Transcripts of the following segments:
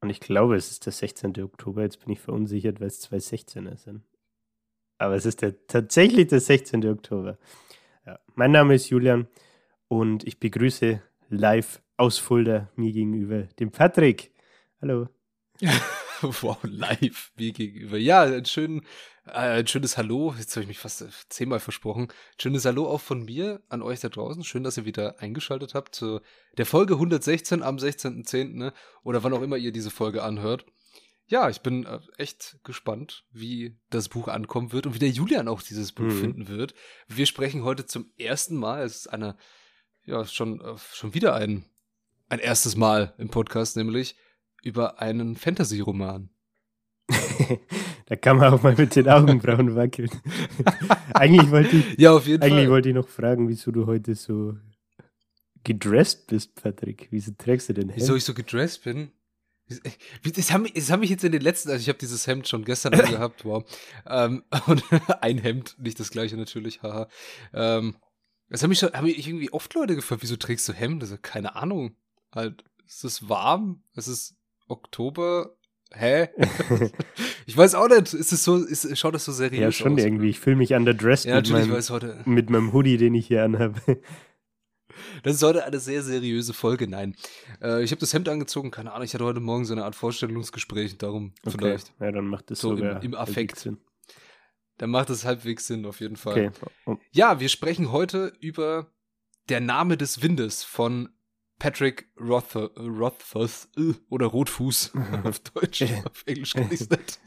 Und ich glaube, es ist der 16. Oktober. Jetzt bin ich verunsichert, weil es zwei 16er sind. Aber es ist der, tatsächlich der 16. Oktober. Ja. Mein Name ist Julian und ich begrüße live aus Fulda mir gegenüber den Patrick. Hallo. wow, live mir gegenüber. Ja, ein, schön, äh, ein schönes Hallo. Jetzt habe ich mich fast zehnmal versprochen. Schönes Hallo auch von mir an euch da draußen. Schön, dass ihr wieder eingeschaltet habt zu der Folge 116 am 16.10. Ne? Oder wann auch immer ihr diese Folge anhört. Ja, ich bin äh, echt gespannt, wie das Buch ankommen wird und wie der Julian auch dieses Buch mhm. finden wird. Wir sprechen heute zum ersten Mal. Es ist eine, ja, schon, äh, schon wieder ein, ein erstes Mal im Podcast, nämlich über einen Fantasy-Roman. da kann man auch mal mit den Augenbrauen wackeln. eigentlich wollte ich, ja, auf jeden eigentlich Fall. wollte ich noch fragen, wieso du heute so gedressed bist, Patrick. Wieso trägst du denn Hemd? Wieso ich so gedressed bin? Das haben, das haben mich jetzt in den letzten, also ich habe dieses Hemd schon gestern gehabt, wow. Ähm, und ein Hemd, nicht das gleiche natürlich, haha. Ähm, das haben mich schon, haben mich irgendwie oft Leute gefragt, wieso trägst du Hemd? Also, keine Ahnung. Halt, es ist warm, es ist Oktober. Hä? ich weiß auch nicht. Ist es so, ist, schaut das so seriös aus? Ja, schon aus, irgendwie. Ich fühle mich underdressed ja, mit, meinem, heute, mit meinem Hoodie, den ich hier anhabe. Das ist heute eine sehr seriöse Folge. Nein. Äh, ich habe das Hemd angezogen, keine Ahnung. Ich hatte heute Morgen so eine Art Vorstellungsgespräch, darum okay. vielleicht. Ja, dann macht das so im, im Affekt. Sinn. Dann macht es halbwegs Sinn, auf jeden Fall. Okay. Oh. Ja, wir sprechen heute über Der Name des Windes von Patrick Rothfuss, Rothfuss äh, oder Rotfuß auf Deutsch, auf Englisch kann ich es nicht.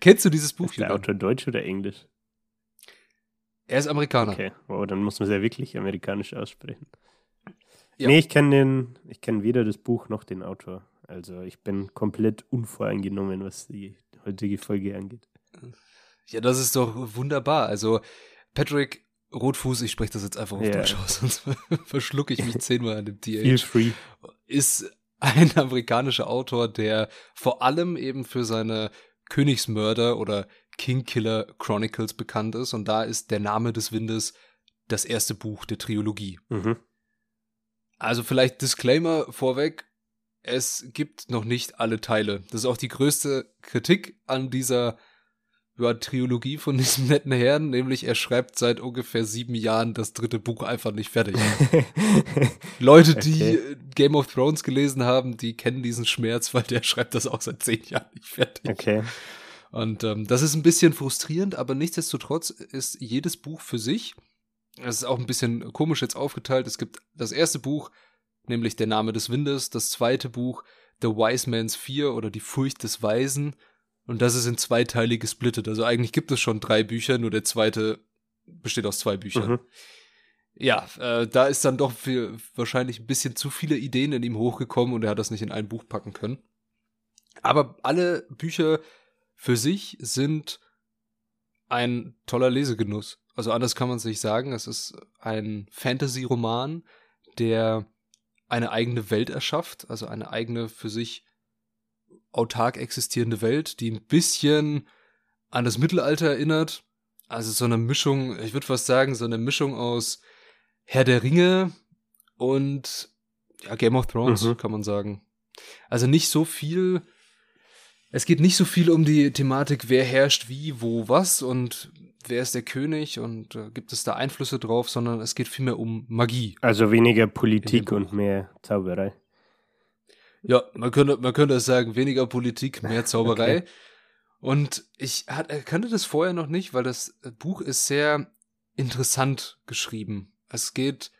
Kennst du dieses Buch? Ist der Autor Deutsch oder Englisch? Er ist Amerikaner. Okay, wow, dann muss man es ja wirklich amerikanisch aussprechen. Ja. Nee, ich kenne den, ich kenne weder das Buch noch den Autor. Also ich bin komplett unvoreingenommen, was die heutige Folge angeht. Ja, das ist doch wunderbar. Also Patrick Rotfuß, ich spreche das jetzt einfach auf yeah. Deutsch aus, sonst verschlucke ich mich zehnmal an dem TH. Feel free. Ist ein amerikanischer Autor, der vor allem eben für seine Königsmörder oder Kingkiller Chronicles bekannt ist. Und da ist der Name des Windes das erste Buch der Trilogie. Mhm. Also vielleicht Disclaimer vorweg. Es gibt noch nicht alle Teile. Das ist auch die größte Kritik an dieser ja, Trilogie von diesem netten Herrn, nämlich er schreibt seit ungefähr sieben Jahren das dritte Buch einfach nicht fertig. Leute, die okay. Game of Thrones gelesen haben, die kennen diesen Schmerz, weil der schreibt das auch seit zehn Jahren nicht fertig. Okay. Und ähm, das ist ein bisschen frustrierend, aber nichtsdestotrotz ist jedes Buch für sich. Das ist auch ein bisschen komisch jetzt aufgeteilt. Es gibt das erste Buch, nämlich Der Name des Windes, das zweite Buch, The Wise Man's Fear oder Die Furcht des Weisen und das ist in zwei Teile gesplittet. Also eigentlich gibt es schon drei Bücher, nur der zweite besteht aus zwei Büchern. Mhm. Ja, äh, da ist dann doch viel, wahrscheinlich ein bisschen zu viele Ideen in ihm hochgekommen und er hat das nicht in ein Buch packen können. Aber alle Bücher für sich sind ein toller Lesegenuss. Also anders kann man es nicht sagen. Es ist ein Fantasy-Roman, der eine eigene Welt erschafft, also eine eigene für sich autark existierende Welt, die ein bisschen an das Mittelalter erinnert. Also so eine Mischung, ich würde fast sagen, so eine Mischung aus Herr der Ringe und ja, Game of Thrones, mhm. kann man sagen. Also nicht so viel. Es geht nicht so viel um die Thematik, wer herrscht wie, wo, was und wer ist der König und äh, gibt es da Einflüsse drauf, sondern es geht vielmehr um Magie. Also weniger Politik und mehr Zauberei. Ja, man könnte, man könnte sagen, weniger Politik, mehr Zauberei. okay. Und ich hat, kannte das vorher noch nicht, weil das Buch ist sehr interessant geschrieben. Es geht,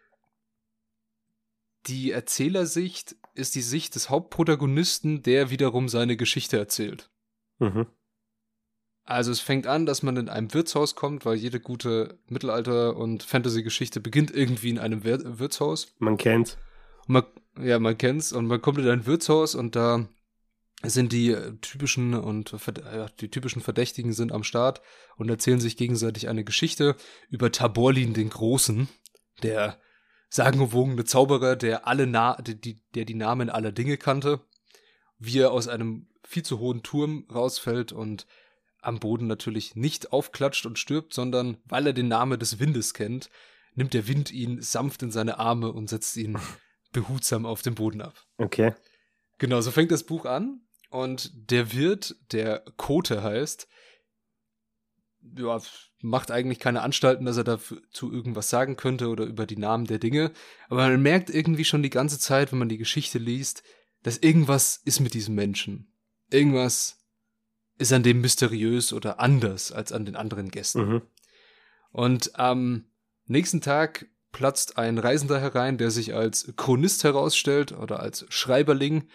die Erzählersicht ist die Sicht des Hauptprotagonisten, der wiederum seine Geschichte erzählt. Mhm. Also es fängt an, dass man in einem Wirtshaus kommt, weil jede gute Mittelalter- und Fantasy-Geschichte beginnt irgendwie in einem Wir Wirtshaus. Man kennt's. Und man, ja, man kennt's und man kommt in ein Wirtshaus und da sind die äh, typischen und äh, die typischen Verdächtigen sind am Start und erzählen sich gegenseitig eine Geschichte über Taborlin den Großen, der sagenumwogene Zauberer, der alle Na die, der die Namen aller Dinge kannte, wie er aus einem viel zu hohen Turm rausfällt und am Boden natürlich nicht aufklatscht und stirbt, sondern weil er den Namen des Windes kennt, nimmt der Wind ihn sanft in seine Arme und setzt ihn behutsam auf den Boden ab. Okay. Genau, so fängt das Buch an. Und der Wirt, der Kote heißt, ja, macht eigentlich keine Anstalten, dass er dazu irgendwas sagen könnte oder über die Namen der Dinge. Aber man merkt irgendwie schon die ganze Zeit, wenn man die Geschichte liest, dass irgendwas ist mit diesem Menschen. Irgendwas ist an dem mysteriös oder anders als an den anderen Gästen. Mhm. Und am nächsten Tag platzt ein Reisender herein, der sich als Chronist herausstellt oder als Schreiberling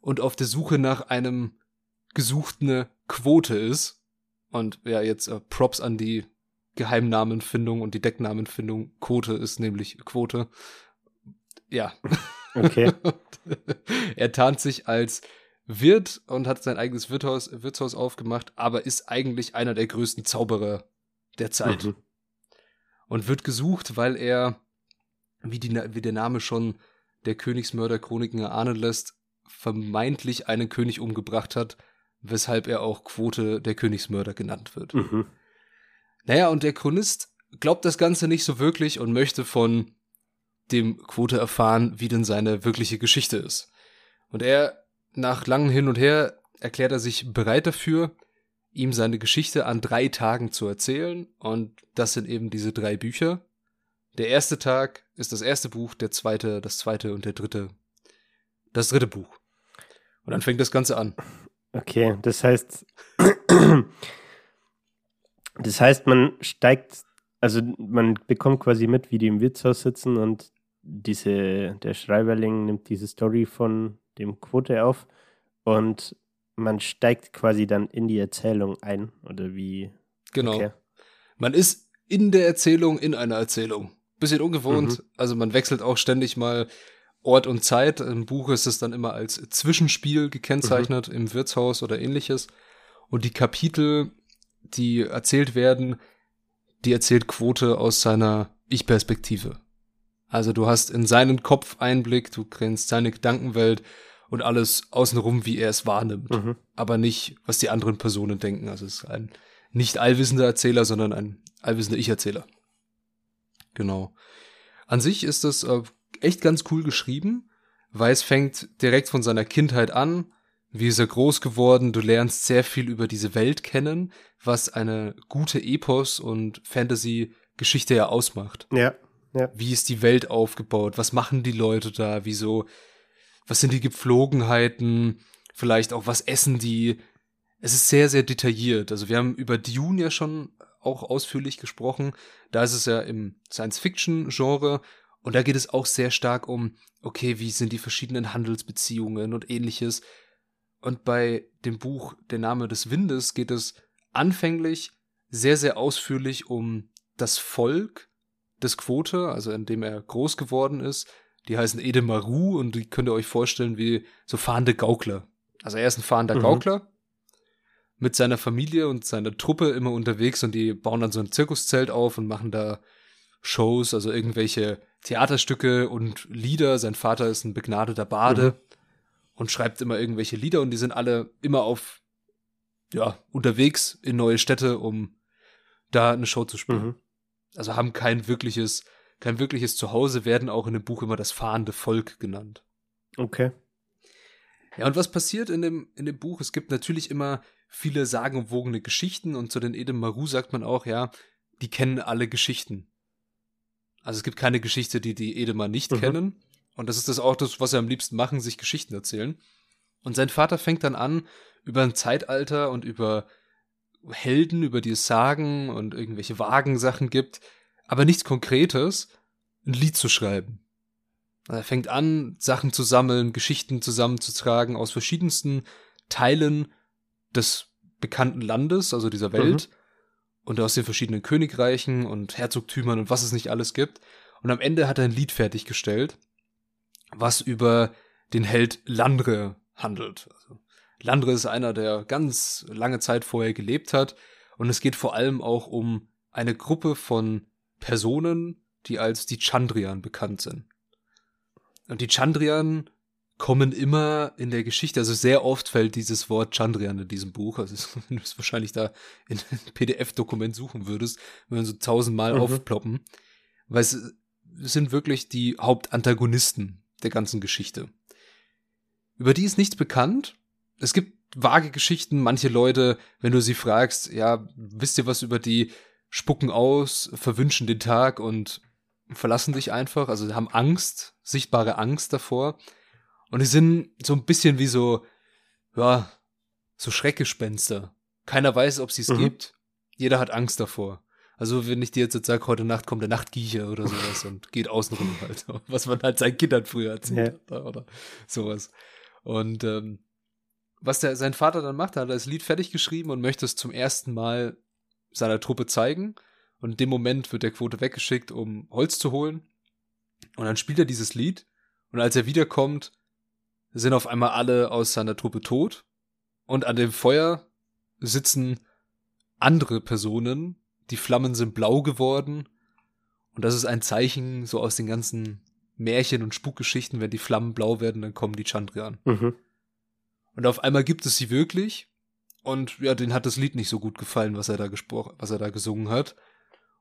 und auf der Suche nach einem gesuchten Quote ist. Und ja, jetzt äh, Props an die Geheimnamenfindung und die Decknamenfindung. Quote ist nämlich Quote. Ja. Okay. er tarnt sich als Wirt und hat sein eigenes Wirtshaus, Wirtshaus aufgemacht, aber ist eigentlich einer der größten Zauberer der Zeit. Mhm. Und wird gesucht, weil er, wie, die, wie der Name schon der Königsmörder Chroniken erahnen lässt, vermeintlich einen König umgebracht hat, weshalb er auch Quote der Königsmörder genannt wird. Mhm. Naja, und der Chronist glaubt das Ganze nicht so wirklich und möchte von dem Quote erfahren, wie denn seine wirkliche Geschichte ist. Und er, nach langem Hin und Her, erklärt er sich bereit dafür, ihm seine Geschichte an drei Tagen zu erzählen. Und das sind eben diese drei Bücher. Der erste Tag ist das erste Buch, der zweite, das zweite und der dritte das dritte Buch. Und dann fängt das Ganze an. Okay, das heißt, das heißt, man steigt, also man bekommt quasi mit, wie die im Wirtshaus sitzen und diese, der Schreiberling nimmt diese Story von dem Quote auf und man steigt quasi dann in die Erzählung ein, oder wie? Genau. Okay. Man ist in der Erzählung in einer Erzählung. Bisschen ungewohnt. Mhm. Also man wechselt auch ständig mal Ort und Zeit. Im Buch ist es dann immer als Zwischenspiel gekennzeichnet, mhm. im Wirtshaus oder ähnliches. Und die Kapitel, die erzählt werden, die erzählt Quote aus seiner Ich-Perspektive. Also du hast in seinen Kopf Einblick, du kennst seine Gedankenwelt und alles außenrum, wie er es wahrnimmt. Mhm. Aber nicht, was die anderen Personen denken. Also es ist ein nicht allwissender Erzähler, sondern ein allwissender Ich-Erzähler. Genau. An sich ist das äh, echt ganz cool geschrieben, weil es fängt direkt von seiner Kindheit an. Wie ist er groß geworden? Du lernst sehr viel über diese Welt kennen, was eine gute Epos- und Fantasy-Geschichte ja ausmacht. Ja, ja. Wie ist die Welt aufgebaut? Was machen die Leute da? Wieso? Was sind die Gepflogenheiten? Vielleicht auch, was essen die? Es ist sehr, sehr detailliert. Also wir haben über Dune ja schon auch ausführlich gesprochen. Da ist es ja im Science-Fiction-Genre und da geht es auch sehr stark um, okay, wie sind die verschiedenen Handelsbeziehungen und ähnliches. Und bei dem Buch Der Name des Windes geht es anfänglich sehr, sehr ausführlich um das Volk des Quote, also in dem er groß geworden ist. Die heißen Edemaru und die könnt ihr euch vorstellen wie so fahrende Gaukler. Also er ist ein fahrender mhm. Gaukler mit seiner Familie und seiner Truppe immer unterwegs und die bauen dann so ein Zirkuszelt auf und machen da Shows, also irgendwelche Theaterstücke und Lieder. Sein Vater ist ein begnadeter Bade mhm. und schreibt immer irgendwelche Lieder und die sind alle immer auf, ja, unterwegs in neue Städte, um da eine Show zu spielen. Mhm. Also haben kein wirkliches, kein wirkliches Zuhause, werden auch in dem Buch immer das fahrende Volk genannt. Okay. Ja, und was passiert in dem, in dem Buch? Es gibt natürlich immer viele sagenumwogene Geschichten und zu den Edem Maru sagt man auch, ja, die kennen alle Geschichten. Also es gibt keine Geschichte, die die Edemann nicht mhm. kennen. Und das ist das auch das, was sie am liebsten machen, sich Geschichten erzählen. Und sein Vater fängt dann an, über ein Zeitalter und über Helden, über die es Sagen und irgendwelche Wagensachen gibt, aber nichts Konkretes, ein Lied zu schreiben. Er fängt an, Sachen zu sammeln, Geschichten zusammenzutragen aus verschiedensten Teilen des bekannten Landes, also dieser Welt, mhm und aus den verschiedenen Königreichen und Herzogtümern und was es nicht alles gibt. Und am Ende hat er ein Lied fertiggestellt, was über den Held Landre handelt. Also Landre ist einer, der ganz lange Zeit vorher gelebt hat. Und es geht vor allem auch um eine Gruppe von Personen, die als die Chandrian bekannt sind. Und die Chandrian kommen immer in der Geschichte, also sehr oft fällt dieses Wort Chandrian in diesem Buch, also wenn du es wahrscheinlich da in ein PDF-Dokument suchen würdest, würden so tausendmal mhm. aufploppen, weil es sind wirklich die Hauptantagonisten der ganzen Geschichte. Über die ist nichts bekannt. Es gibt vage Geschichten. Manche Leute, wenn du sie fragst, ja, wisst ihr was über die, spucken aus, verwünschen den Tag und verlassen dich einfach. Also haben Angst, sichtbare Angst davor. Und die sind so ein bisschen wie so, ja, so Schreckgespenster. Keiner weiß, ob sie es mhm. gibt. Jeder hat Angst davor. Also wenn ich dir jetzt sage, heute Nacht kommt der Nachtgiecher oder sowas und geht außen rum halt, was man halt seinen Kindern früher erzählt ja. hat oder sowas. Und ähm, was der, sein Vater dann macht, hat er das Lied fertig geschrieben und möchte es zum ersten Mal seiner Truppe zeigen. Und in dem Moment wird der Quote weggeschickt, um Holz zu holen. Und dann spielt er dieses Lied. Und als er wiederkommt, sind auf einmal alle aus seiner Truppe tot. Und an dem Feuer sitzen andere Personen. Die Flammen sind blau geworden. Und das ist ein Zeichen so aus den ganzen Märchen und Spukgeschichten. Wenn die Flammen blau werden, dann kommen die Chandrian. Mhm. Und auf einmal gibt es sie wirklich. Und ja, denen hat das Lied nicht so gut gefallen, was er da gesprochen, was er da gesungen hat.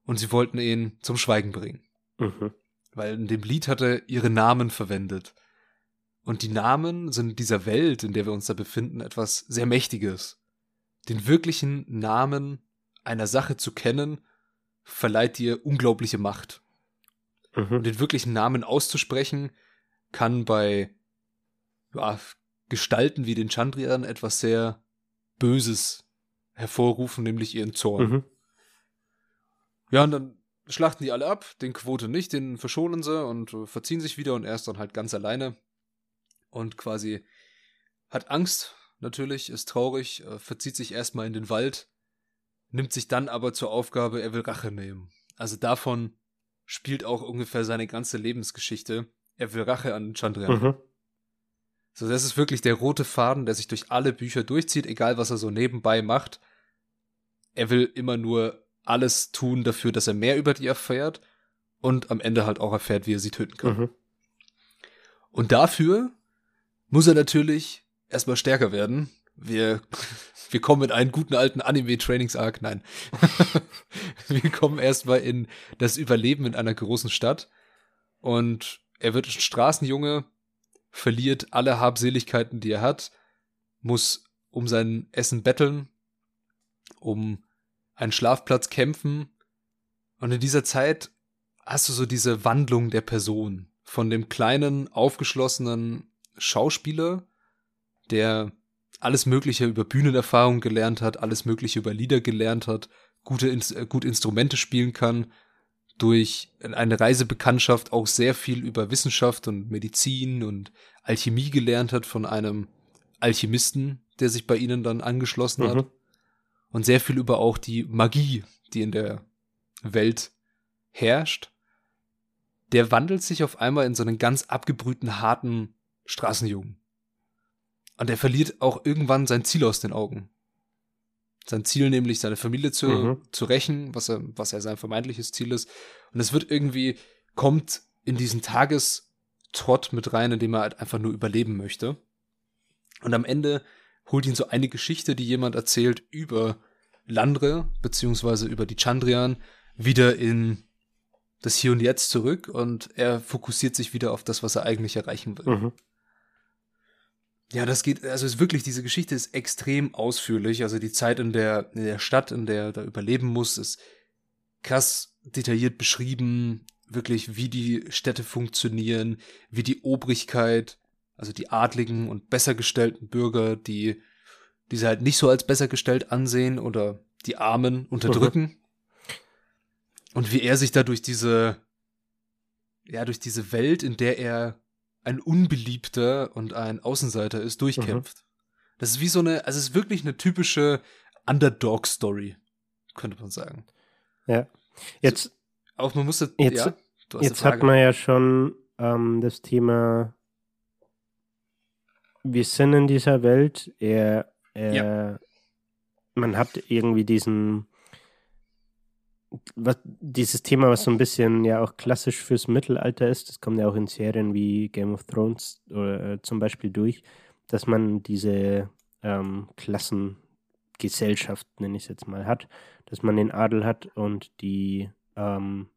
Und sie wollten ihn zum Schweigen bringen. Mhm. Weil in dem Lied hat er ihre Namen verwendet. Und die Namen sind in dieser Welt, in der wir uns da befinden, etwas sehr Mächtiges. Den wirklichen Namen einer Sache zu kennen, verleiht dir unglaubliche Macht. Mhm. Und den wirklichen Namen auszusprechen, kann bei ja, Gestalten wie den Chandrian etwas sehr Böses hervorrufen, nämlich ihren Zorn. Mhm. Ja, und dann schlachten die alle ab, den Quote nicht, den verschonen sie und äh, verziehen sich wieder und er ist dann halt ganz alleine und quasi hat Angst, natürlich, ist traurig, äh, verzieht sich erstmal in den Wald, nimmt sich dann aber zur Aufgabe, er will Rache nehmen. Also davon spielt auch ungefähr seine ganze Lebensgeschichte. Er will Rache an Chandrian. Mhm. So, das ist wirklich der rote Faden, der sich durch alle Bücher durchzieht, egal was er so nebenbei macht. Er will immer nur alles tun dafür, dass er mehr über die erfährt und am Ende halt auch erfährt, wie er sie töten kann. Mhm. Und dafür muss er natürlich erstmal stärker werden. Wir, wir kommen in einen guten alten Anime-Trainings-Arc. Nein. wir kommen erstmal in das Überleben in einer großen Stadt. Und er wird ein Straßenjunge, verliert alle Habseligkeiten, die er hat, muss um sein Essen betteln, um einen Schlafplatz kämpfen. Und in dieser Zeit hast du so diese Wandlung der Person von dem kleinen, aufgeschlossenen Schauspieler, der alles Mögliche über Bühnenerfahrung gelernt hat, alles Mögliche über Lieder gelernt hat, gute, äh, gut Instrumente spielen kann, durch eine Reisebekanntschaft auch sehr viel über Wissenschaft und Medizin und Alchemie gelernt hat von einem Alchemisten, der sich bei ihnen dann angeschlossen mhm. hat. Und sehr viel über auch die Magie, die in der Welt herrscht. Der wandelt sich auf einmal in so einen ganz abgebrühten, harten Straßenjungen. Und er verliert auch irgendwann sein Ziel aus den Augen. Sein Ziel nämlich, seine Familie zu, mhm. zu rächen, was er, was er sein vermeintliches Ziel ist. Und es wird irgendwie, kommt in diesen Tagestrott mit rein, in dem er halt einfach nur überleben möchte. Und am Ende holt ihn so eine Geschichte, die jemand erzählt über Landre, beziehungsweise über die Chandrian, wieder in das Hier und Jetzt zurück und er fokussiert sich wieder auf das, was er eigentlich erreichen will. Mhm. Ja, das geht, also ist wirklich, diese Geschichte ist extrem ausführlich. Also die Zeit in der, in der Stadt, in der er da überleben muss, ist krass detailliert beschrieben. Wirklich, wie die Städte funktionieren, wie die Obrigkeit, also die adligen und besser gestellten Bürger, die diese halt nicht so als besser gestellt ansehen oder die Armen unterdrücken. Mhm. Und wie er sich da durch diese, ja, durch diese Welt, in der er ein Unbeliebter und ein Außenseiter ist, durchkämpft. Mhm. Das ist wie so eine, also es ist wirklich eine typische Underdog-Story, könnte man sagen. Ja. Jetzt. So, auch man musste, jetzt, ja, jetzt hat man ja schon ähm, das Thema wir sind in dieser Welt. Er, er ja. man hat irgendwie diesen was, dieses Thema, was so ein bisschen ja auch klassisch fürs Mittelalter ist, das kommt ja auch in Serien wie Game of Thrones oder, äh, zum Beispiel durch, dass man diese ähm, Klassengesellschaft, nenne ich es jetzt mal, hat, dass man den Adel hat und die, ähm,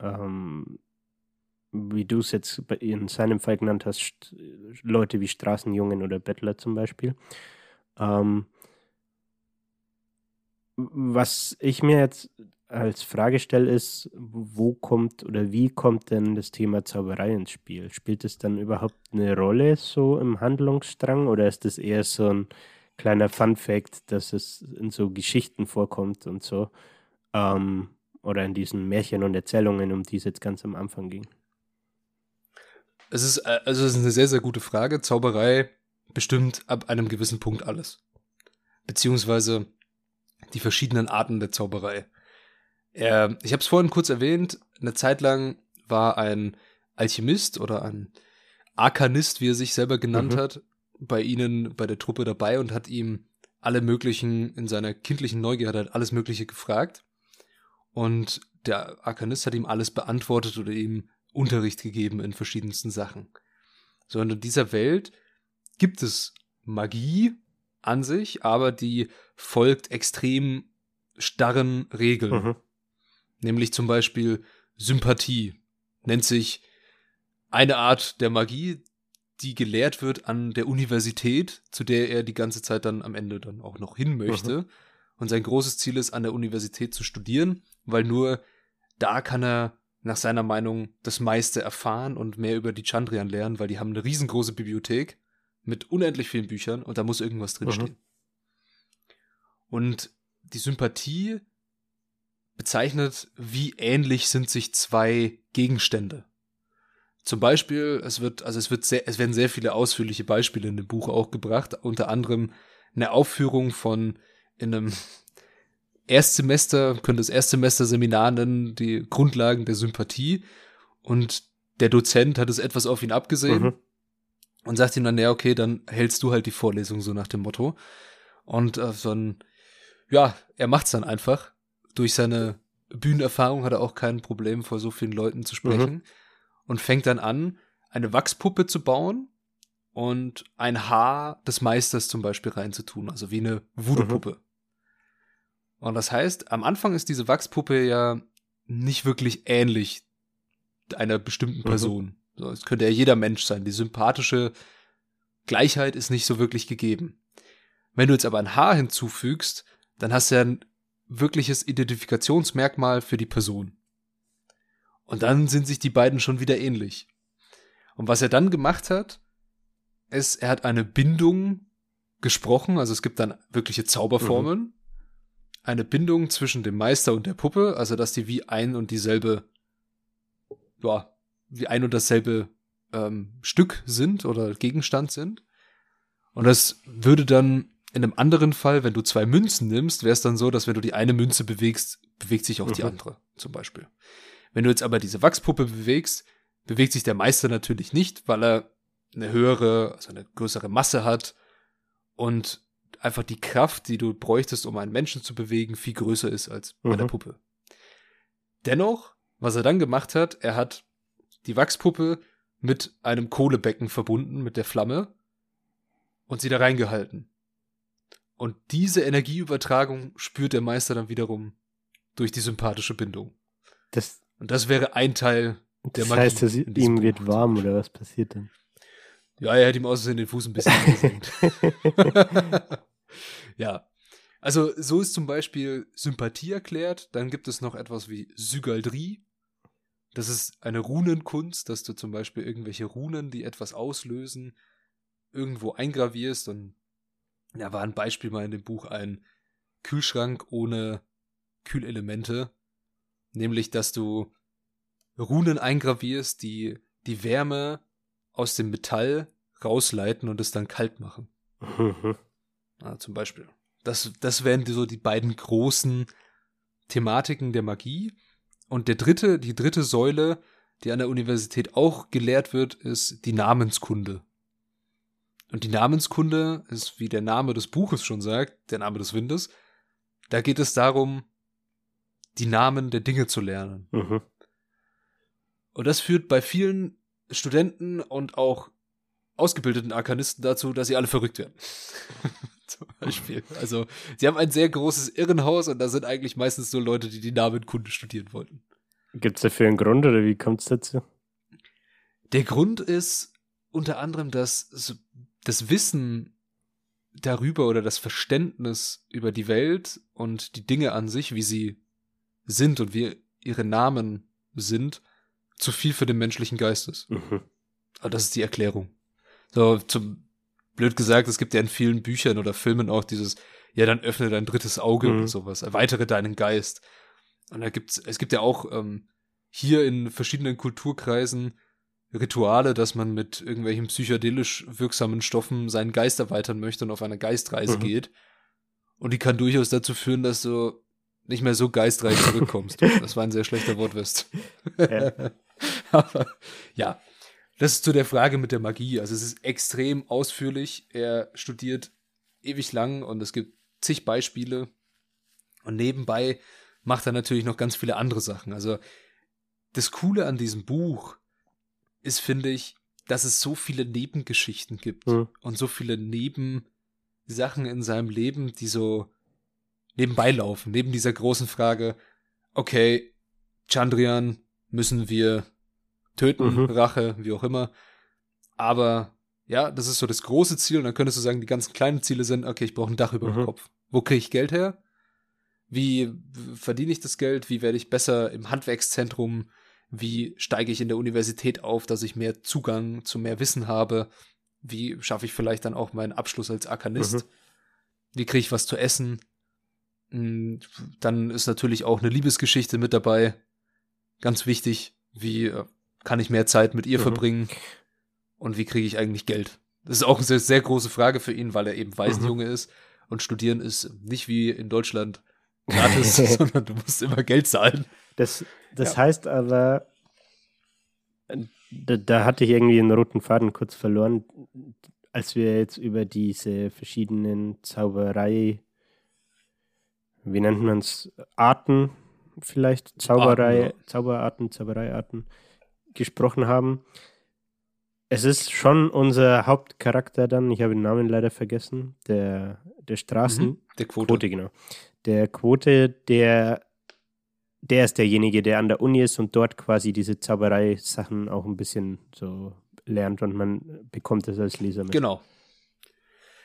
ähm, wie du es jetzt in seinem Fall genannt hast, Leute wie Straßenjungen oder Bettler zum Beispiel. Ähm, was ich mir jetzt als Frage stelle, ist, wo kommt oder wie kommt denn das Thema Zauberei ins Spiel? Spielt es dann überhaupt eine Rolle so im Handlungsstrang oder ist es eher so ein kleiner Fun-Fact, dass es in so Geschichten vorkommt und so? Ähm, oder in diesen Märchen und Erzählungen, um die es jetzt ganz am Anfang ging? Es ist, äh, also es ist eine sehr, sehr gute Frage. Zauberei bestimmt ab einem gewissen Punkt alles. Beziehungsweise die verschiedenen Arten der Zauberei. Er, ich habe es vorhin kurz erwähnt, eine Zeit lang war ein Alchemist oder ein Arkanist, wie er sich selber genannt mhm. hat, bei ihnen, bei der Truppe dabei und hat ihm alle möglichen, in seiner kindlichen Neugier hat alles Mögliche gefragt. Und der Arkanist hat ihm alles beantwortet oder ihm Unterricht gegeben in verschiedensten Sachen. So, und in dieser Welt gibt es Magie an sich, aber die folgt extrem starren Regeln. Mhm nämlich zum Beispiel Sympathie, nennt sich eine Art der Magie, die gelehrt wird an der Universität, zu der er die ganze Zeit dann am Ende dann auch noch hin möchte. Mhm. Und sein großes Ziel ist, an der Universität zu studieren, weil nur da kann er nach seiner Meinung das meiste erfahren und mehr über die Chandrian lernen, weil die haben eine riesengroße Bibliothek mit unendlich vielen Büchern und da muss irgendwas drinstehen. Mhm. Und die Sympathie bezeichnet, wie ähnlich sind sich zwei Gegenstände. Zum Beispiel, es wird, also es wird sehr, es werden sehr viele ausführliche Beispiele in dem Buch auch gebracht, unter anderem eine Aufführung von in einem Erstsemester, könnte es Erstsemester-Seminar nennen, die Grundlagen der Sympathie. Und der Dozent hat es etwas auf ihn abgesehen mhm. und sagt ihm dann, ja, okay, dann hältst du halt die Vorlesung so nach dem Motto. Und äh, so ein, ja, er macht's dann einfach durch seine Bühnenerfahrung hat er auch kein Problem, vor so vielen Leuten zu sprechen. Mhm. Und fängt dann an, eine Wachspuppe zu bauen und ein Haar des Meisters zum Beispiel reinzutun, also wie eine Voodoo-Puppe. Mhm. Und das heißt, am Anfang ist diese Wachspuppe ja nicht wirklich ähnlich einer bestimmten mhm. Person. Mhm. So, es könnte ja jeder Mensch sein. Die sympathische Gleichheit ist nicht so wirklich gegeben. Wenn du jetzt aber ein Haar hinzufügst, dann hast du ja wirkliches Identifikationsmerkmal für die Person. Und dann sind sich die beiden schon wieder ähnlich. Und was er dann gemacht hat, ist, er hat eine Bindung gesprochen, also es gibt dann wirkliche Zauberformeln, mhm. eine Bindung zwischen dem Meister und der Puppe, also dass die wie ein und dieselbe, ja, wie ein und dasselbe ähm, Stück sind oder Gegenstand sind. Und das würde dann in einem anderen Fall, wenn du zwei Münzen nimmst, wäre es dann so, dass wenn du die eine Münze bewegst, bewegt sich auch mhm. die andere, zum Beispiel. Wenn du jetzt aber diese Wachspuppe bewegst, bewegt sich der Meister natürlich nicht, weil er eine höhere, also eine größere Masse hat und einfach die Kraft, die du bräuchtest, um einen Menschen zu bewegen, viel größer ist als bei der mhm. Puppe. Dennoch, was er dann gemacht hat, er hat die Wachspuppe mit einem Kohlebecken verbunden, mit der Flamme, und sie da reingehalten. Und diese Energieübertragung spürt der Meister dann wiederum durch die sympathische Bindung. Das, und das wäre ein Teil der das Magie. Das heißt, ihm wird warm oder was passiert dann? Ja, er hat ihm außerdem den Fuß ein bisschen gesenkt. ja. Also, so ist zum Beispiel Sympathie erklärt. Dann gibt es noch etwas wie Sygaldrie. Das ist eine Runenkunst, dass du zum Beispiel irgendwelche Runen, die etwas auslösen, irgendwo eingravierst und da war ein Beispiel mal in dem Buch ein Kühlschrank ohne Kühlelemente, nämlich dass du Runen eingravierst, die die Wärme aus dem Metall rausleiten und es dann kalt machen. Mhm. Ja, zum Beispiel. Das, das wären so die beiden großen Thematiken der Magie. Und der dritte, die dritte Säule, die an der Universität auch gelehrt wird, ist die Namenskunde. Und die Namenskunde ist, wie der Name des Buches schon sagt, der Name des Windes. Da geht es darum, die Namen der Dinge zu lernen. Mhm. Und das führt bei vielen Studenten und auch ausgebildeten Arkanisten dazu, dass sie alle verrückt werden. Zum Beispiel. Also, sie haben ein sehr großes Irrenhaus und da sind eigentlich meistens nur Leute, die die Namenkunde studieren wollten. Gibt es dafür einen Grund oder wie kommt es dazu? Der Grund ist unter anderem, dass das Wissen darüber oder das Verständnis über die Welt und die Dinge an sich, wie sie sind und wie ihre Namen sind, zu viel für den menschlichen Geist ist. Mhm. Aber das ist die Erklärung. So, zum, blöd gesagt, es gibt ja in vielen Büchern oder Filmen auch dieses, ja, dann öffne dein drittes Auge Mhm. und sowas, erweitere deinen Geist. Und da gibt's, es gibt ja auch ähm, hier in verschiedenen Kulturkreisen Rituale, dass man mit irgendwelchen psychedelisch wirksamen Stoffen seinen Geist erweitern möchte und auf eine Geistreise Mhm. geht. Und die kann durchaus dazu führen, dass du nicht mehr so geistreich zurückkommst. das war ein sehr schlechter Wortwest. Ja. Aber ja, das ist zu der Frage mit der Magie. Also es ist extrem ausführlich. Er studiert ewig lang und es gibt zig Beispiele. Und nebenbei macht er natürlich noch ganz viele andere Sachen. Also das Coole an diesem Buch ist, finde ich, dass es so viele Nebengeschichten gibt Mhm. und so viele Nebensachen in seinem Leben, die so nebenbei laufen, neben dieser großen Frage, okay, Chandrian müssen wir töten, Mhm. Rache, wie auch immer. Aber ja, das ist so das große Ziel und dann könntest du sagen, die ganzen kleinen Ziele sind, okay, ich brauche ein Dach über dem Mhm. Kopf. Wo kriege ich Geld her? Wie verdiene ich das Geld? Wie werde ich besser im Handwerkszentrum? Wie steige ich in der Universität auf, dass ich mehr Zugang zu mehr Wissen habe? Wie schaffe ich vielleicht dann auch meinen Abschluss als Arkanist? Mhm. Wie kriege ich was zu essen? Mm, Dann ist natürlich auch eine Liebesgeschichte mit dabei. Ganz wichtig. Wie äh, kann ich mehr Zeit mit ihr Mhm. verbringen? Und wie kriege ich eigentlich Geld? Das ist auch eine sehr, sehr große Frage für ihn, weil er eben Waisenjunge ist. Und studieren ist nicht wie in Deutschland gratis, sondern du musst immer Geld zahlen. Das, das Ja. heißt aber, da, da hatte ich irgendwie einen roten Faden kurz verloren, als wir jetzt über diese verschiedenen Zauberei, wie nennt man es, Arten vielleicht, Zauberei, Arten, Zauberarten, Zaubereiarten gesprochen haben. Es ist schon unser Hauptcharakter dann, ich habe den Namen leider vergessen, der, der Straßen, Mhm. Der Quote. Quote, genau. Der Quote, der, der ist derjenige, der an der Uni ist und dort quasi diese Zauberei-Sachen auch ein bisschen so lernt und man bekommt es als Leser mit. Genau.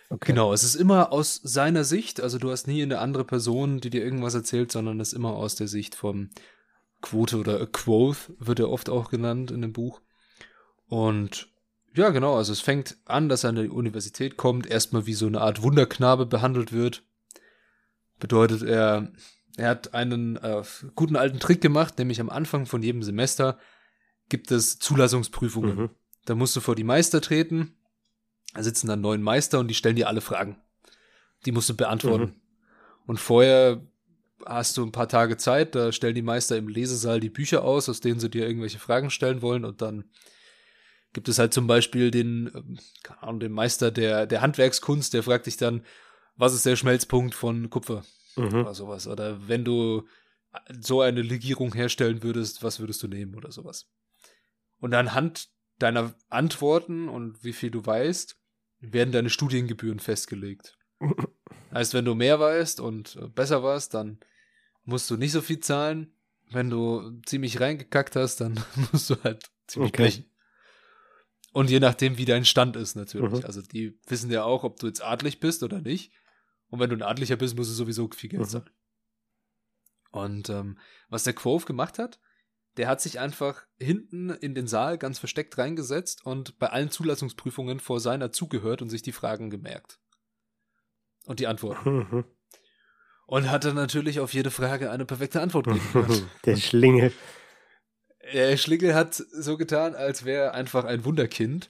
Okay. Genau, es ist immer aus seiner Sicht, also du hast nie eine andere Person, die dir irgendwas erzählt, sondern es ist immer aus der Sicht vom Quote oder Quoth wird er oft auch genannt in dem Buch. Und ja, genau, also es fängt an, dass er an die Universität kommt, erstmal wie so eine Art Wunderknabe behandelt wird. Bedeutet, er, er hat einen äh, guten alten Trick gemacht, nämlich am Anfang von jedem Semester gibt es Zulassungsprüfungen. Mhm. Da musst du vor die Meister treten. Da sitzen dann neun Meister und die stellen dir alle Fragen. Die musst du beantworten. Mhm. Und vorher hast du ein paar Tage Zeit, da stellen die Meister im Lesesaal die Bücher aus, aus denen sie dir irgendwelche Fragen stellen wollen. Und dann gibt es halt zum Beispiel den, ähm, keine Ahnung, den Meister der, der Handwerkskunst, der fragt dich dann, was ist der Schmelzpunkt von Kupfer? Mhm. oder sowas. Oder wenn du so eine Legierung herstellen würdest, was würdest du nehmen oder sowas. Und anhand deiner Antworten und wie viel du weißt, werden deine Studiengebühren festgelegt. Heißt, wenn du mehr weißt und äh, besser warst, dann musst du nicht so viel zahlen. Wenn du ziemlich reingekackt hast, dann musst du halt ziemlich Okay. brechen. Und je nachdem, wie dein Stand ist, natürlich. Mhm. Also, die wissen ja auch, ob du jetzt adlig bist oder nicht. Und wenn du ein Adlicher bist, musst du sowieso viel Geld Mhm. zahlen. Und ähm, was der Quove gemacht hat, der hat sich einfach hinten in den Saal ganz versteckt reingesetzt und bei allen Zulassungsprüfungen vor seiner zugehört und sich die Fragen gemerkt. Und die Antworten. Mhm. Und hat dann natürlich auf jede Frage eine perfekte Antwort geben können. Der Schlingel. Der Schlingel hat so getan, als wäre er einfach ein Wunderkind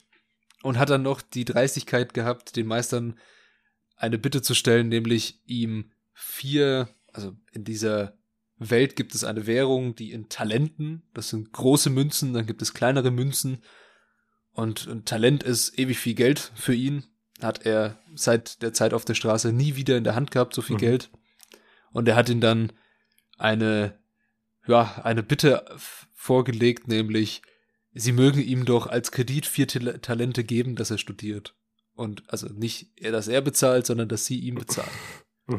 und hat dann noch die Dreistigkeit gehabt, den Meistern eine Bitte zu stellen, nämlich ihm vier, also in dieser Welt gibt es eine Währung, die in Talenten, das sind große Münzen, dann gibt es kleinere Münzen und ein Talent ist ewig viel Geld für ihn. hat er seit der Zeit auf der Straße nie wieder in der Hand gehabt, so viel Mhm. Geld. Und er hat ihm dann eine, ja, eine Bitte vorgelegt, nämlich, sie mögen ihm doch als Kredit vier Tal Talente geben, dass er studiert. Und also nicht, dass er bezahlt, sondern dass sie ihm bezahlen.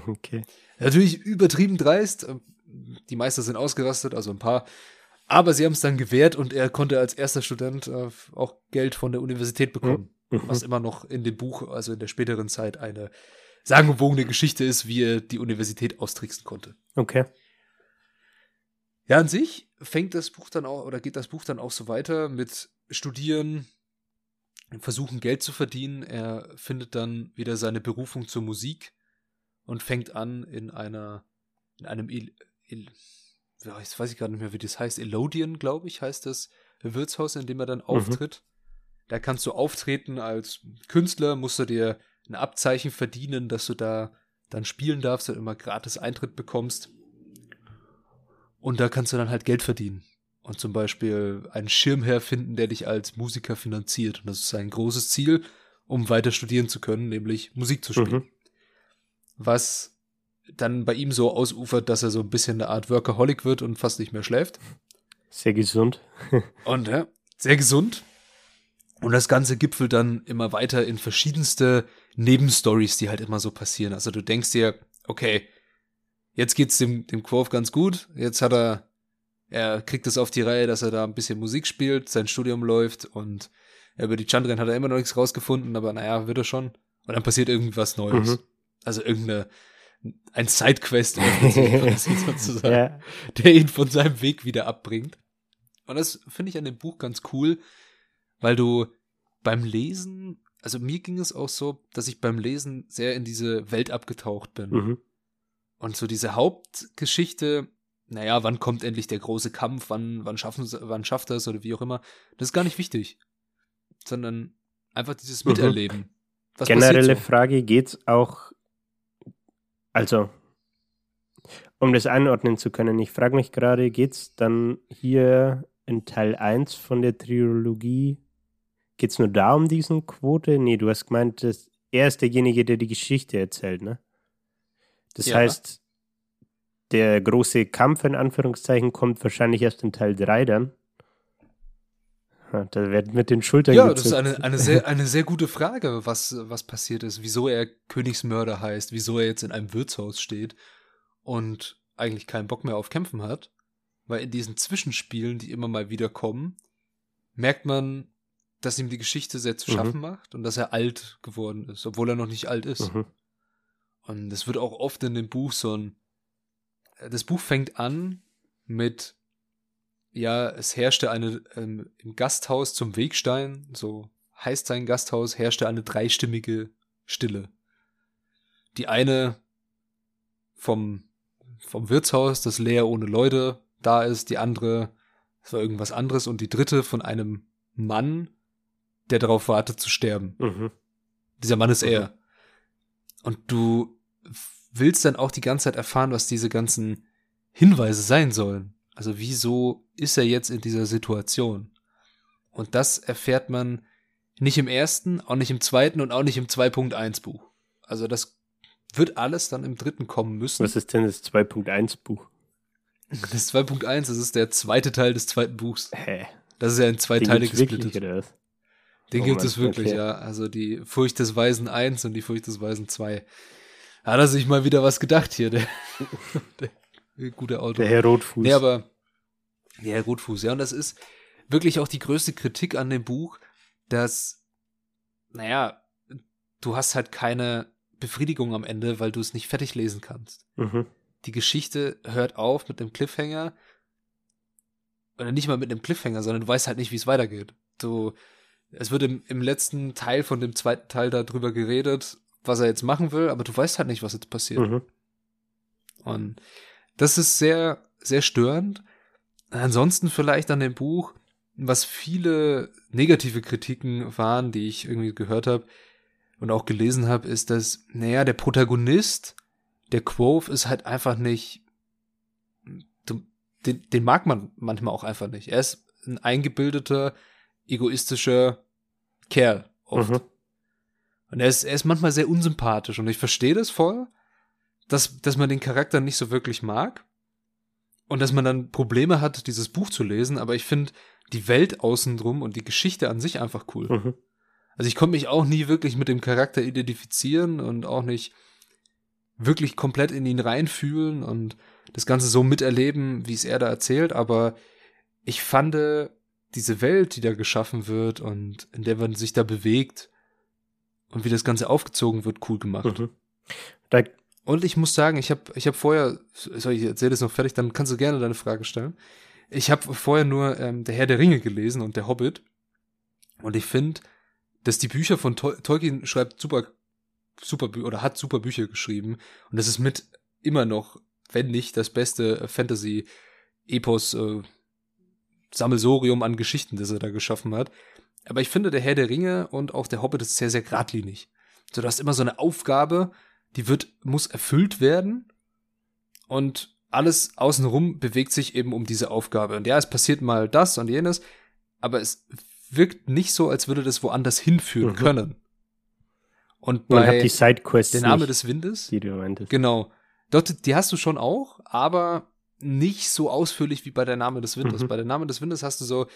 Okay. Natürlich übertrieben dreist. Die Meister sind ausgerastet, also ein paar. Aber sie haben es dann gewährt und er konnte als erster Student äh, auch Geld von der Universität bekommen. Mhm. Was immer noch in dem Buch, also in der späteren Zeit, eine sagenumwogene Geschichte ist, wie er die Universität austricksen konnte. Okay. Ja, an sich fängt das Buch dann auch, oder geht das Buch dann auch so weiter mit Studieren, versuchen Geld zu verdienen. Er findet dann wieder seine Berufung zur Musik und fängt an in einer, in einem, Il, Il, ja, jetzt weiß ich gerade nicht mehr, wie das heißt, Elodian, glaube ich, heißt das Wirtshaus, in dem er dann auftritt. Da kannst du auftreten als Künstler, musst du dir ein Abzeichen verdienen, dass du da dann spielen darfst und immer gratis Eintritt bekommst. Und da kannst du dann halt Geld verdienen. Und zum Beispiel einen Schirmherr finden, der dich als Musiker finanziert. Und das ist sein großes Ziel, um weiter studieren zu können, nämlich Musik zu spielen. Mhm. Was dann bei ihm so ausufert, dass er so ein bisschen eine Art Workaholic wird und fast nicht mehr schläft. Sehr gesund. Und ja, sehr gesund. Und das Ganze gipfelt dann immer weiter in verschiedenste Nebenstories, die halt immer so passieren. Also du denkst dir, okay, jetzt geht's dem, dem Quoth ganz gut. Jetzt hat er, er kriegt es auf die Reihe, dass er da ein bisschen Musik spielt, sein Studium läuft und über die Chandren hat er immer noch nichts rausgefunden, aber naja, wird er schon. Und dann passiert irgendwas Neues. Mhm. Also irgendeine, ein Sidequest, sozusagen Ja. der ihn von seinem Weg wieder abbringt. Und das finde ich an dem Buch ganz cool, weil du beim Lesen, also mir ging es auch so, dass ich beim Lesen sehr in diese Welt abgetaucht bin. Mhm. Und so diese Hauptgeschichte, naja, wann kommt endlich der große Kampf, wann, wann schaffen wann schafft er es oder wie auch immer, das ist gar nicht wichtig. Sondern einfach dieses Mhm. Miterleben. Was Generelle so? Frage, geht's auch, also, um das einordnen zu können, ich frage mich gerade, geht's dann hier in Teil 1 von der Trilogie, geht's nur da um diesen Quote? Nee, du hast gemeint, dass er ist derjenige, der die Geschichte erzählt, ne? Das Ja. heißt, der große Kampf in Anführungszeichen kommt wahrscheinlich erst in Teil 3 dann. Da wird mit den Schultern Ja, das ist eine, eine, sehr, eine sehr gute Frage, was, was passiert ist, wieso er Königsmörder heißt, wieso er jetzt in einem Wirtshaus steht und eigentlich keinen Bock mehr auf Kämpfen hat. Weil in diesen Zwischenspielen, die immer mal wieder kommen, merkt man, dass ihm die Geschichte sehr zu Mhm. schaffen macht und dass er alt geworden ist, obwohl er noch nicht alt ist. Mhm. Und es wird auch oft in dem Buch so ein. Das Buch fängt an mit, ja, es herrschte eine, ähm, im Gasthaus zum Wegstein, so heißt sein Gasthaus, herrschte eine dreistimmige Stille. Die eine vom, vom Wirtshaus, das leer ohne Leute da ist, die andere, es war irgendwas anderes und die dritte von einem Mann, der darauf wartet zu sterben. Mhm. Dieser Mann ist Mhm. er. Und du willst dann auch die ganze Zeit erfahren, was diese ganzen Hinweise sein sollen. Also wieso ist er jetzt in dieser Situation? Und das erfährt man nicht im ersten, auch nicht im zweiten und auch nicht im 2.1 Buch. Also das wird alles dann im dritten kommen müssen. Was ist denn das 2.1 Buch? Das 2.1, das ist der zweite Teil des zweiten Buchs. Hä? Das ist ja in zwei Den Teile wirklich, gesplittet. was? Den Oh gibt Mann, es wirklich, okay. ja. Also die Furcht des Weisen 1 und die Furcht des Weisen 2. Hat er sich mal wieder was gedacht hier, der, der gute Autor. Der Herr Rotfuß. Nee, aber der Herr Rotfuß, ja, und das ist wirklich auch die größte Kritik an dem Buch, dass, naja, du hast halt keine Befriedigung am Ende, weil du es nicht fertig lesen kannst. mhm. Die Geschichte hört auf mit einem Cliffhanger. Oder nicht mal mit einem Cliffhanger, sondern du weißt halt nicht, wie es weitergeht. Du, es wird im, im letzten Teil von dem zweiten Teil darüber geredet, was er jetzt machen will, aber du weißt halt nicht, was jetzt passiert. Mhm. Und das ist sehr, sehr störend. Ansonsten vielleicht an dem Buch, was viele negative Kritiken waren, die ich irgendwie gehört habe und auch gelesen habe, ist, dass, naja, der Protagonist, der Quoth, ist halt einfach nicht, den, den mag man manchmal auch einfach nicht. Er ist ein eingebildeter, egoistischer Kerl oft. Mhm. Und er ist, er ist manchmal sehr unsympathisch und ich verstehe das voll, dass, dass man den Charakter nicht so wirklich mag und dass man dann Probleme hat, dieses Buch zu lesen, aber ich finde die Welt außen drum und die Geschichte an sich einfach cool. Mhm. Also ich konnte mich auch nie wirklich mit dem Charakter identifizieren und auch nicht wirklich komplett in ihn reinfühlen und das Ganze so miterleben, wie es er da erzählt, aber ich fand diese Welt, die da geschaffen wird und in der man sich da bewegt und wie das Ganze aufgezogen wird, cool gemacht. Mhm. Da, Und ich muss sagen, ich habe ich hab vorher, soll ich erzähle das noch fertig, dann kannst du gerne deine Frage stellen. Ich habe vorher nur ähm, Der Herr der Ringe gelesen und Der Hobbit. Und ich finde, dass die Bücher von Tol Tolkien schreibt super, super Bü oder hat super Bücher geschrieben. Und das ist mit immer noch, wenn nicht, das beste Fantasy-Epos äh, Sammelsorium an Geschichten, das er da geschaffen hat. Aber ich finde, der Herr der Ringe und auch der Hobbit ist sehr, sehr geradlinig. So, du hast immer so eine Aufgabe, die wird, muss erfüllt werden. Und alles außenrum bewegt sich eben um diese Aufgabe. Und ja, es passiert mal das und jenes, aber es wirkt nicht so, als würde das woanders hinführen Mhm. können. Und man hat bei die Sidequests Der Name nicht, des Windes, die du meintest. genau. Dort, die hast du schon auch, aber nicht so ausführlich wie bei der Name des Windes. Mhm. Bei der Name des Windes hast du so,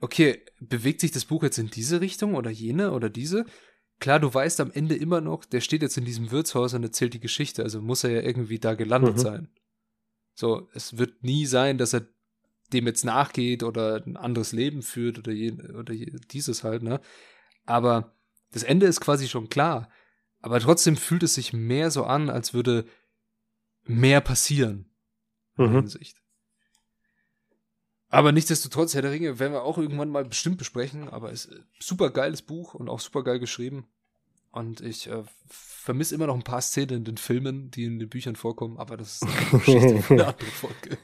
okay, bewegt sich das Buch jetzt in diese Richtung oder jene oder diese? Klar, du weißt am Ende immer noch, der steht jetzt in diesem Wirtshaus und erzählt die Geschichte, also muss er ja irgendwie da gelandet Mhm. sein. So, es wird nie sein, dass er dem jetzt nachgeht oder ein anderes Leben führt oder, je, oder je, dieses halt, ne? Aber das Ende ist quasi schon klar. Aber trotzdem fühlt es sich mehr so an, als würde mehr passieren in Mhm. Hinsicht. Aber nichtsdestotrotz, Herr der Ringe werden wir auch irgendwann mal bestimmt besprechen, aber es ist ein super geiles Buch und auch super geil geschrieben. Und ich äh, vermisse immer noch ein paar Szenen in den Filmen, die in den Büchern vorkommen, aber das ist eine eine andere Folge.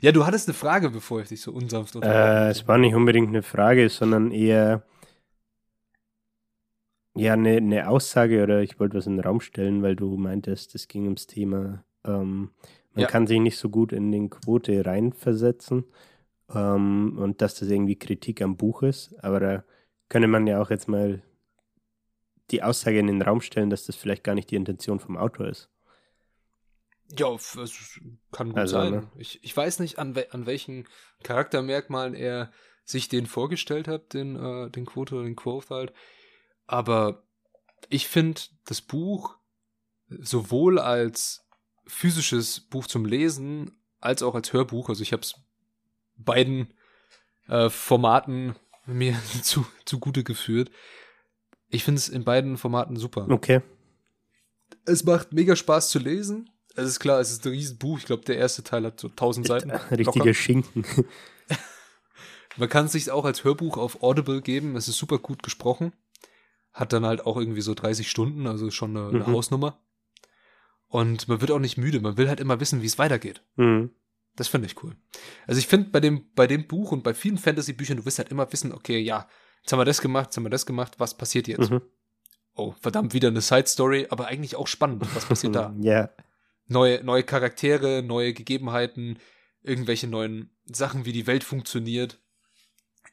Ja, du hattest eine Frage, bevor ich dich so unsanft Äh, unterbrochen es war nicht unbedingt eine Frage, sondern eher ja eine, eine Aussage oder ich wollte was in den Raum stellen, weil du meintest, es ging ums Thema, ähm, man Ja. kann sich nicht so gut in den Quote reinversetzen ähm, und dass das irgendwie Kritik am Buch ist, aber da könnte man ja auch jetzt mal die Aussage in den Raum stellen, dass das vielleicht gar nicht die Intention vom Autor ist. Ja, es kann gut Also, sein. ne? Ich, ich weiß nicht, an, we an welchen Charaktermerkmalen er sich den vorgestellt hat, den, äh, den Quote oder den Quoth halt. Aber ich finde das Buch sowohl als physisches Buch zum Lesen als auch als Hörbuch, also ich habe es beiden äh, Formaten mir zu, zugute geführt. Ich finde es in beiden Formaten super. Okay. Es macht mega Spaß zu lesen. Es ist klar, es ist ein Riesenbuch. Ich glaube, der erste Teil hat so 1000 Seiten. Richtiger locker. Schinken. Man kann es sich auch als Hörbuch auf Audible geben. Es ist super gut gesprochen. Hat dann halt auch irgendwie so 30 Stunden, also schon eine, eine Mhm. Hausnummer. Und man wird auch nicht müde. Man will halt immer wissen, wie es weitergeht. Mhm. Das finde ich cool. Also ich finde bei dem, bei dem Buch und bei vielen Fantasy-Büchern, du wirst halt immer wissen, okay, ja, jetzt haben wir das gemacht, jetzt haben wir das gemacht, was passiert jetzt? Mhm. Oh, verdammt, wieder eine Side-Story, aber eigentlich auch spannend. Was passiert da? Ja. neue, neue Charaktere, neue Gegebenheiten, irgendwelche neuen Sachen, wie die Welt funktioniert,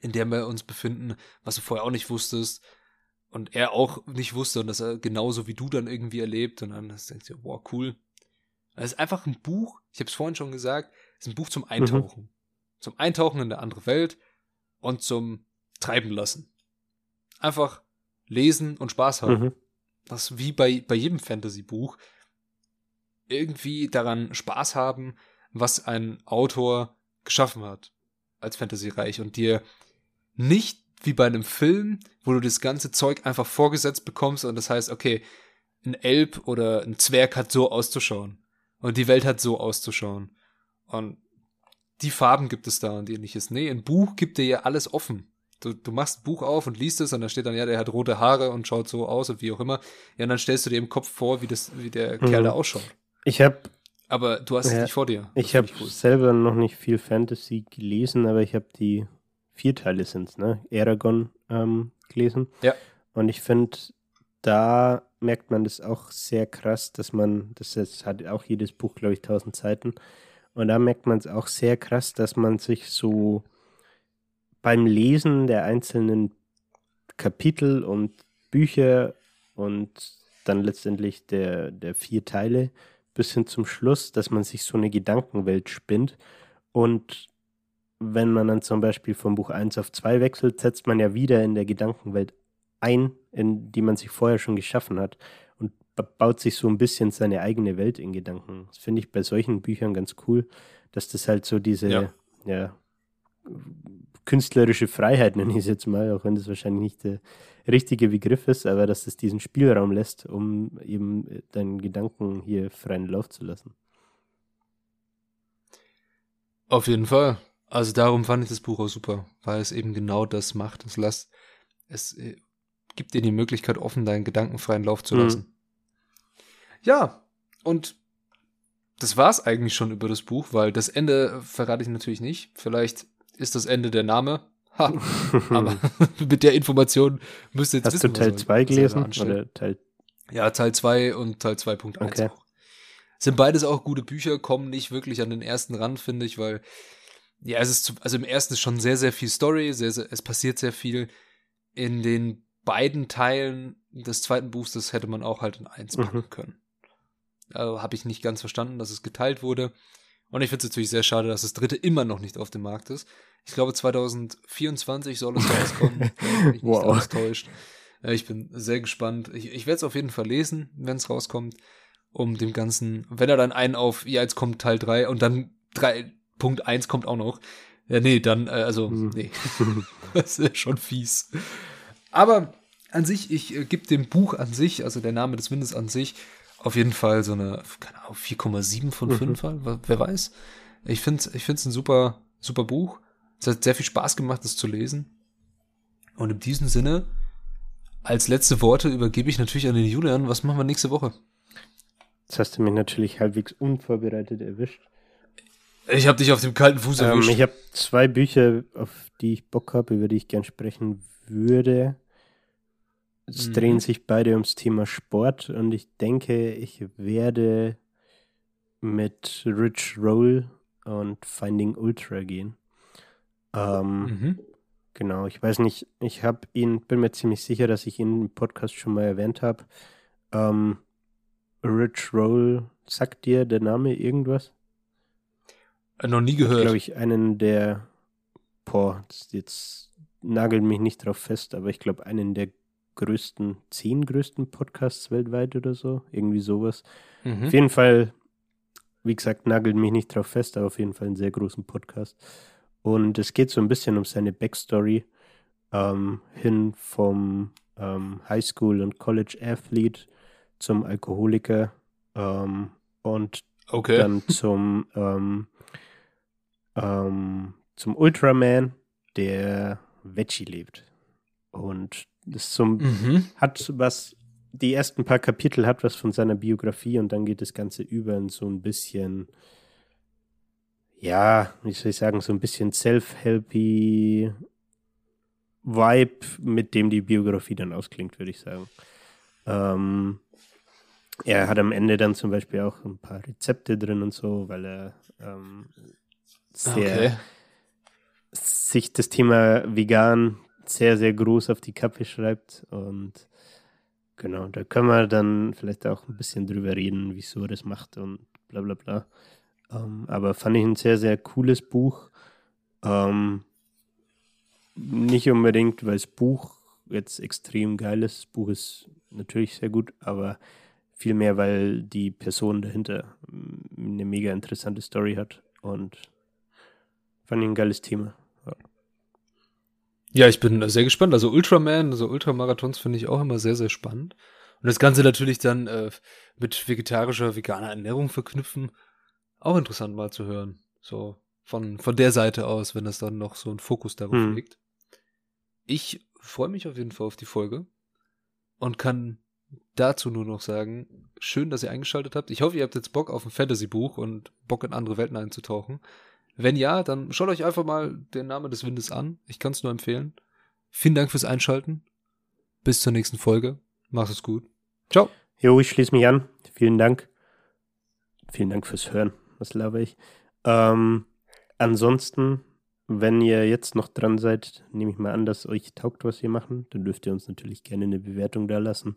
in der wir uns befinden, was du vorher auch nicht wusstest und er auch nicht wusste und das er genauso wie du dann irgendwie erlebt und dann denkst du, wow, cool. Es ist einfach ein Buch, ich habe es vorhin schon gesagt, es ist ein Buch zum Eintauchen. Zum Eintauchen in eine andere Welt und zum Treiben lassen. Einfach lesen und Spaß haben Mhm. das wie bei, bei jedem Fantasy-Buch irgendwie daran Spaß haben, was ein Autor geschaffen hat als Fantasy-Reich und dir nicht wie bei einem Film, wo du das ganze Zeug einfach vorgesetzt bekommst und das heißt, okay, ein Elb oder ein Zwerg hat so auszuschauen und die Welt hat so auszuschauen und die Farben gibt es da und ähnliches. Nee, ein Buch gibt dir ja alles offen. Du, du machst ein Buch auf und liest es und da steht dann, ja, der hat rote Haare und schaut so aus und wie auch immer. Ja, und dann stellst du dir im Kopf vor, wie, das, wie der Kerl Mhm. da ausschaut. Ich habe Aber du hast es Ja, nicht vor dir. Das Ich habe cool. selber noch nicht viel Fantasy gelesen, aber ich habe die vier Teile sind's, ne? Aragon ähm, gelesen. Ja. Und ich finde, da merkt man das auch sehr krass, dass man, das jetzt hat auch jedes Buch, glaube ich, 1000 Seiten. Und da merkt man es auch sehr krass, dass man sich so beim Lesen der einzelnen Kapitel und Bücher und dann letztendlich der, der vier Teile bis hin zum Schluss, dass man sich so eine Gedankenwelt spinnt. Und wenn man dann zum Beispiel vom Buch 1 auf 2 wechselt, setzt man ja wieder in der Gedankenwelt ein, in die man sich vorher schon geschaffen hat baut sich so ein bisschen seine eigene Welt in Gedanken. Das finde ich bei solchen Büchern ganz cool, dass das halt so diese ja. ja künstlerische Freiheit, nenne ich es jetzt mal, auch wenn das wahrscheinlich nicht der richtige Begriff ist, aber dass es diesen Spielraum lässt, um eben deinen Gedanken hier freien Lauf zu lassen. Auf jeden Fall. Also darum fand ich das Buch auch super, weil es eben genau das macht. Es lässt, es äh, gibt dir die Möglichkeit, offen deinen Gedanken freien Lauf zu mhm. lassen. Mhm. Ja, und das war's eigentlich schon über das Buch, weil das Ende verrate ich natürlich nicht. Vielleicht ist das Ende der Name. Ha, aber mit der Information müsst ihr jetzt Hast wissen, du Teil 2 gelesen? Oder Teil ja, Teil 2 und Teil 2.1 okay. auch. Sind beides auch gute Bücher, kommen nicht wirklich an den ersten ran, finde ich, weil ja, es ist also im ersten ist schon sehr, sehr viel Story, sehr, sehr, es passiert sehr viel. In den beiden Teilen des zweiten Buchs, das hätte man auch halt in eins packen mhm. können. Also, Habe ich nicht ganz verstanden, dass es geteilt wurde. Und ich finde es natürlich sehr schade, dass das dritte immer noch nicht auf dem Markt ist. Ich glaube, 2024 soll es rauskommen, wenn mich wow. nicht täuscht. Ich bin sehr gespannt. Ich, ich werde es auf jeden Fall lesen, wenn es rauskommt, um dem Ganzen, wenn er dann einen auf, ja, jetzt kommt Teil 3 und dann 3.1 kommt auch noch. Ja, nee, dann, äh, also, mhm. nee. das ist schon fies. Aber an sich, ich äh, gebe dem Buch an sich, also der Name des Windes an sich, auf jeden Fall so eine, keine Ahnung, 4,7 von 5, mhm. wer weiß. Ich finde es ich find's ein super, super Buch. Es hat sehr viel Spaß gemacht, das zu lesen. Und in diesem Sinne, als letzte Worte übergebe ich natürlich an den Julian. Was machen wir nächste Woche? Jetzt hast du mich natürlich halbwegs unvorbereitet erwischt. Ich habe dich auf dem kalten Fuß ähm, erwischt. Ich habe zwei Bücher, auf die ich Bock habe, über die ich gern sprechen würde. Es mhm. drehen sich beide ums Thema Sport und ich denke, ich werde mit Rich Roll und Finding Ultra gehen. Ähm, mhm. Genau, ich weiß nicht, ich habe ihn, bin mir ziemlich sicher, dass ich ihn im Podcast schon mal erwähnt habe. Ähm, Rich Roll, sagt dir der Name irgendwas? Äh, noch nie gehört. Glaube ich, einen der, boah, jetzt nagelt mich nicht drauf fest, aber ich glaube, einen der größten, zehn größten Podcasts weltweit oder so. Irgendwie sowas. Mhm. Auf jeden Fall, wie gesagt, nagelt mich nicht drauf fest, aber auf jeden Fall einen sehr großen Podcast. Und es geht so ein bisschen um seine Backstory ähm, hin vom ähm, Highschool- und College-Athlete zum Alkoholiker ähm, und okay. dann zum, ähm, ähm, zum Ultraman, der Veggie lebt. Und das zum, mhm. hat was, die ersten paar Kapitel hat was von seiner Biografie und dann geht das Ganze über in so ein bisschen, ja, wie soll ich sagen, so ein bisschen self-helpy Vibe, mit dem die Biografie dann ausklingt, würde ich sagen. Ähm, er hat am Ende dann zum Beispiel auch ein paar Rezepte drin und so, weil er ähm, sehr okay. sich das Thema vegan sehr, sehr groß auf die Kappe schreibt. Und genau, da können wir dann vielleicht auch ein bisschen drüber reden, wieso er das macht und bla bla bla. Ähm, aber fand ich ein sehr, sehr cooles Buch. Ähm, nicht unbedingt, weil das Buch jetzt extrem geil ist. Das Buch ist natürlich sehr gut, aber vielmehr, weil die Person dahinter eine mega interessante Story hat und fand ich ein geiles Thema. Ja, ich bin sehr gespannt. Also Ultraman, also Ultramarathons finde ich auch immer sehr, sehr spannend. Und das Ganze natürlich dann äh, mit vegetarischer, veganer Ernährung verknüpfen. Auch interessant mal zu hören. So von, von der Seite aus, wenn das dann noch so ein Fokus darauf hm. liegt. Ich freue mich auf jeden Fall auf die Folge und kann dazu nur noch sagen, schön, dass ihr eingeschaltet habt. Ich hoffe, ihr habt jetzt Bock auf ein Fantasy-Buch und Bock in andere Welten einzutauchen. Wenn ja, dann schaut euch einfach mal den Namen des Windes an. Ich kann es nur empfehlen. Vielen Dank fürs Einschalten. Bis zur nächsten Folge. Macht es gut. Ciao. Jo, ich schließe mich an. Vielen Dank. Vielen Dank fürs Hören. Was laber ich? Ähm, ansonsten, wenn ihr jetzt noch dran seid, nehme ich mal an, dass euch taugt, was wir machen. Dann dürft ihr uns natürlich gerne eine Bewertung da lassen.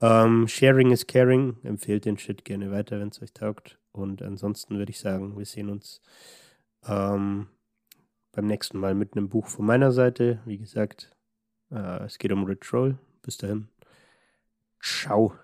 Ähm, sharing is caring. Empfehlt den Shit gerne weiter, wenn es euch taugt. Und ansonsten würde ich sagen, wir sehen uns ähm, beim nächsten Mal mit einem Buch von meiner Seite. Wie gesagt, äh, es geht um Rich Roll. Bis dahin. Ciao.